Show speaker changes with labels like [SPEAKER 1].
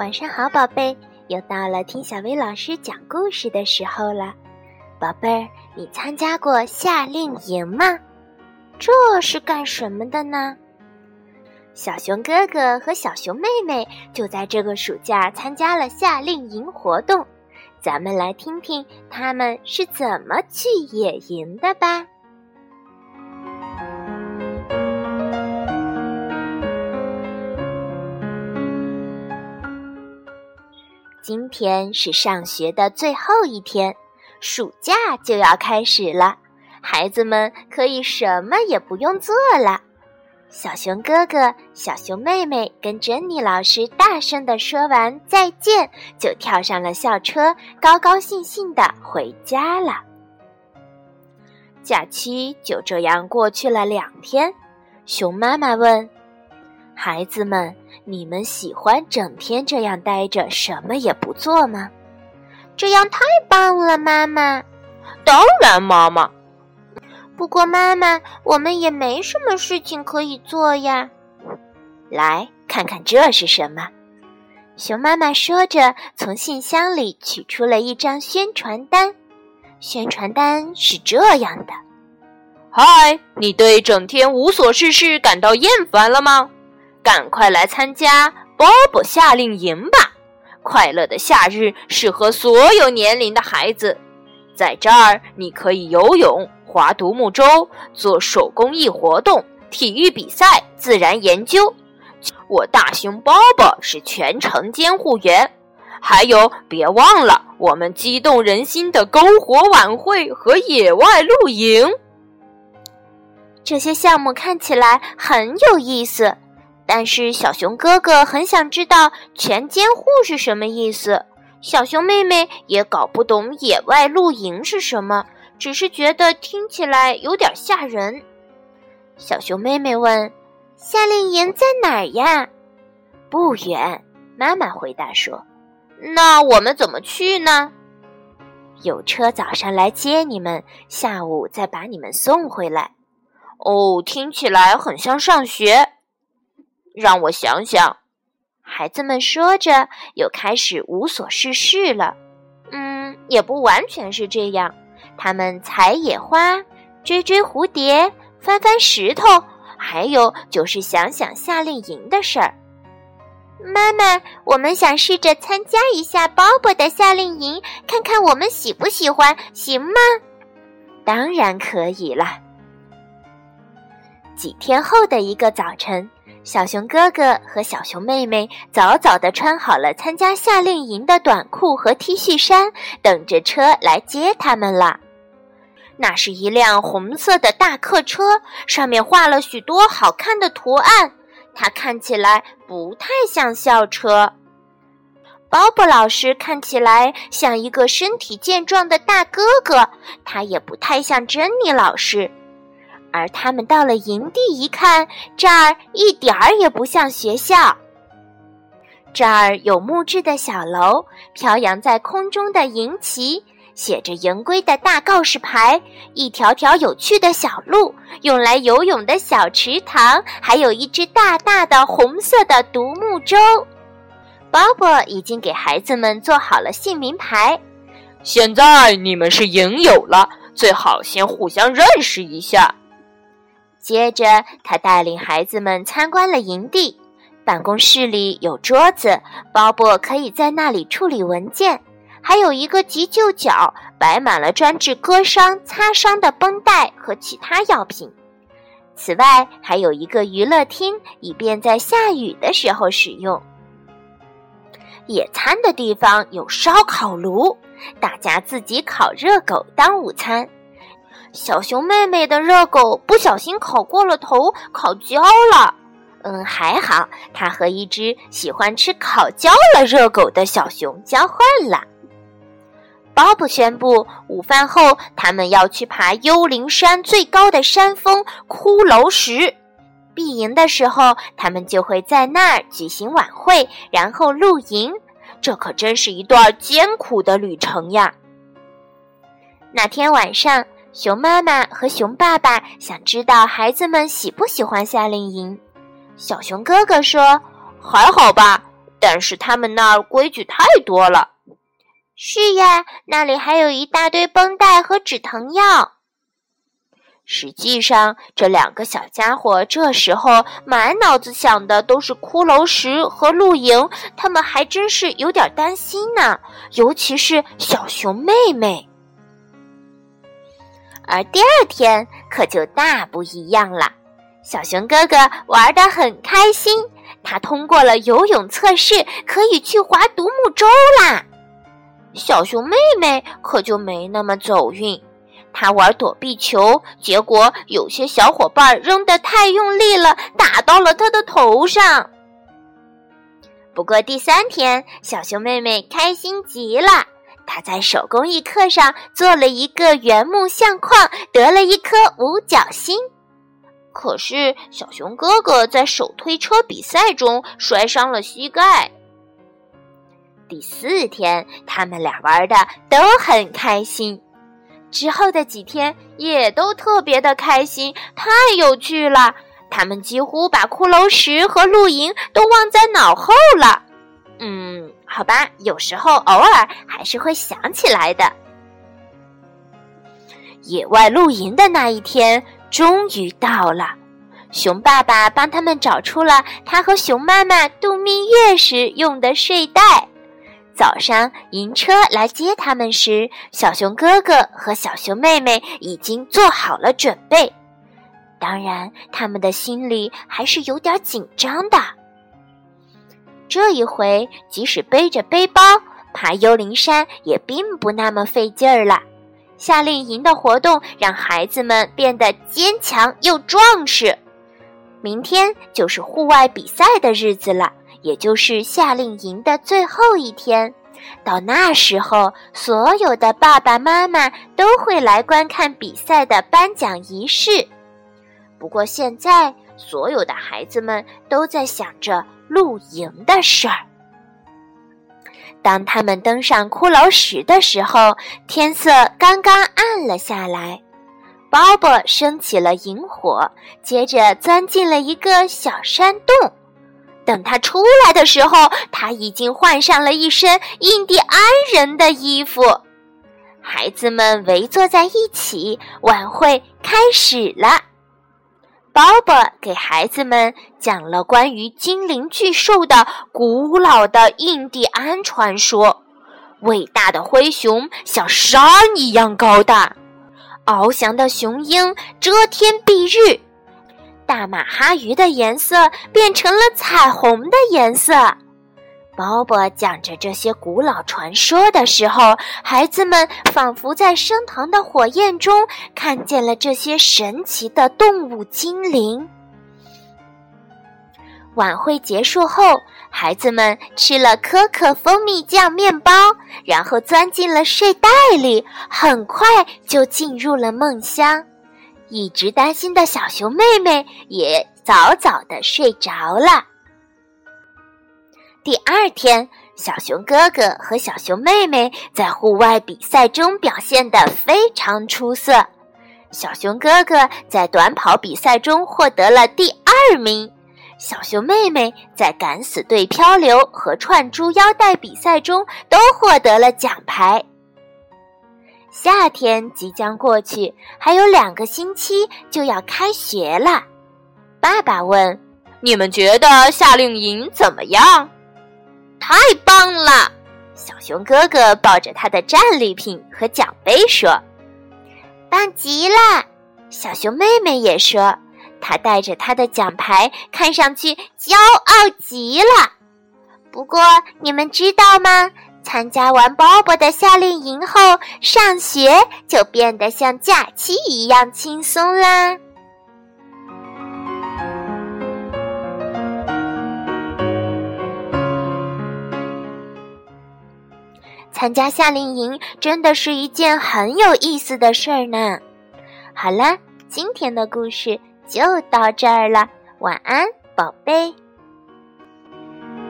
[SPEAKER 1] 晚上好，宝贝，又到了听小薇老师讲故事的时候了。宝贝儿，你参加过夏令营吗？这是干什么的呢？小熊哥哥和小熊妹妹就在这个暑假参加了夏令营活动，咱们来听听他们是怎么去野营的吧。今天是上学的最后一天，暑假就要开始了，孩子们可以什么也不用做了。小熊哥哥、小熊妹妹跟珍妮老师大声地说完再见，就跳上了校车，高高兴兴地回家了。假期就这样过去了两天，熊妈妈问。孩子们，你们喜欢整天这样待着，什么也不做吗？这样太棒了，妈妈。
[SPEAKER 2] 当然，妈妈。
[SPEAKER 1] 不过，妈妈，我们也没什么事情可以做呀。来看看这是什么？熊妈妈说着，从信箱里取出了一张宣传单。宣传单是这样的：“
[SPEAKER 2] 嗨，你对整天无所事事感到厌烦了吗？”赶快来参加波波夏令营吧！快乐的夏日适合所有年龄的孩子。在这儿，你可以游泳、划独木舟、做手工艺活动、体育比赛、自然研究。我大熊波波是全程监护员。还有，别忘了我们激动人心的篝火晚会和野外露营。
[SPEAKER 1] 这些项目看起来很有意思。但是小熊哥哥很想知道全监护是什么意思，小熊妹妹也搞不懂野外露营是什么，只是觉得听起来有点吓人。小熊妹妹问：“夏令营在哪儿呀？”“不远。”妈妈回答说。
[SPEAKER 2] “那我们怎么去呢？”“
[SPEAKER 1] 有车早上来接你们，下午再把你们送回来。”“
[SPEAKER 2] 哦，听起来很像上学。”让我想想，
[SPEAKER 1] 孩子们说着，又开始无所事事了。嗯，也不完全是这样。他们采野花、追追蝴蝶、翻翻石头，还有就是想想夏令营的事儿。妈妈，我们想试着参加一下鲍勃的夏令营，看看我们喜不喜欢，行吗？当然可以了。几天后的一个早晨。小熊哥哥和小熊妹妹早早地穿好了参加夏令营的短裤和 T 恤衫，等着车来接他们了。那是一辆红色的大客车，上面画了许多好看的图案。它看起来不太像校车。鲍勃老师看起来像一个身体健壮的大哥哥，他也不太像珍妮老师。而他们到了营地一看，这儿一点儿也不像学校。这儿有木质的小楼，飘扬在空中的营旗，写着营规的大告示牌，一条条有趣的小路，用来游泳的小池塘，还有一只大大的红色的独木舟。鲍勃已经给孩子们做好了姓名牌。
[SPEAKER 2] 现在你们是营友了，最好先互相认识一下。
[SPEAKER 1] 接着，他带领孩子们参观了营地。办公室里有桌子，鲍勃可以在那里处理文件。还有一个急救角，摆满了专治割伤、擦伤的绷带和其他药品。此外，还有一个娱乐厅，以便在下雨的时候使用。野餐的地方有烧烤炉，大家自己烤热狗当午餐。小熊妹妹的热狗不小心烤过了头，烤焦了。嗯，还好，它和一只喜欢吃烤焦了热狗的小熊交换了。鲍勃宣布，午饭后他们要去爬幽灵山最高的山峰骷髅石。闭营的时候，他们就会在那儿举行晚会，然后露营。这可真是一段艰苦的旅程呀！那天晚上。熊妈妈和熊爸爸想知道孩子们喜不喜欢夏令营。小熊哥哥说：“
[SPEAKER 2] 还好吧，但是他们那儿规矩太多了。
[SPEAKER 1] 是呀，那里还有一大堆绷带和止疼药。
[SPEAKER 2] 实际上，这两个小家伙这时候满脑子想的都是骷髅石和露营，他们还真是有点担心呢，尤其是小熊妹妹。
[SPEAKER 1] 而第二天可就大不一样了，小熊哥哥玩得很开心，他通过了游泳测试，可以去划独木舟啦。小熊妹妹可就没那么走运。他玩躲避球，结果有些小伙伴扔得太用力了，打到了他的头上。不过第三天，小熊妹妹开心极了，他在手工艺课上做了一个原木相框，得了一颗五角星。可是小熊哥哥在手推车比赛中摔伤了膝盖。第四天，他们俩玩的都很开心。之后的几天也都特别的开心，太有趣了。他们几乎把骷髅石和露营都忘在脑后了。嗯，好吧，有时候偶尔还是会想起来的。野外露营的那一天终于到了，熊爸爸帮他们找出了他和熊妈妈度蜜月时用的睡袋。早上迎车来接他们时，小熊哥哥和小熊妹妹已经做好了准备。当然，他们的心里还是有点紧张的。这一回，即使背着背包爬幽灵山，也并不那么费劲儿了。夏令营的活动让孩子们变得坚强又壮实。明天就是户外比赛的日子了。也就是夏令营的最后一天，到那时候，所有的爸爸妈妈都会来观看比赛的颁奖仪式。不过现在，所有的孩子们都在想着露营的事儿。当他们登上骷髅石的时候，天色刚刚暗了下来。鲍勃升起了萤火，接着钻进了一个小山洞。等他出来的时候，他已经换上了一身印第安人的衣服。孩子们围坐在一起，晚会开始了。鲍勃给孩子们讲了关于精灵巨兽的古老的印第安传说。伟大的灰熊像山一样高大，翱翔的雄鹰遮天蔽日。大马哈鱼的颜色变成了彩虹的颜色。鲍勃讲着这些古老传说的时候，孩子们仿佛在升腾的火焰中看见了这些神奇的动物精灵。晚会结束后，孩子们吃了可可蜂蜜酱面包，然后钻进了睡袋里，很快就进入了梦乡。一直担心的小熊妹妹也早早的睡着了。第二天，小熊哥哥和小熊妹妹在户外比赛中表现得非常出色。小熊哥哥在短跑比赛中获得了第二名，小熊妹妹在敢死队漂流和串珠腰带比赛中都获得了奖牌。夏天即将过去，还有两个星期就要开学了。爸爸问：“
[SPEAKER 2] 你们觉得夏令营怎么样？”“
[SPEAKER 1] 太棒了！”小熊哥哥抱着他的战利品和奖杯说。“棒极了！”小熊妹妹也说。她带着她的奖牌，看上去骄傲极了。不过，你们知道吗？参加完鲍勃的夏令营后，上学就变得像假期一样轻松啦。参加夏令营真的是一件很有意思的事儿呢。好了，今天的故事就到这儿了，晚安，宝贝。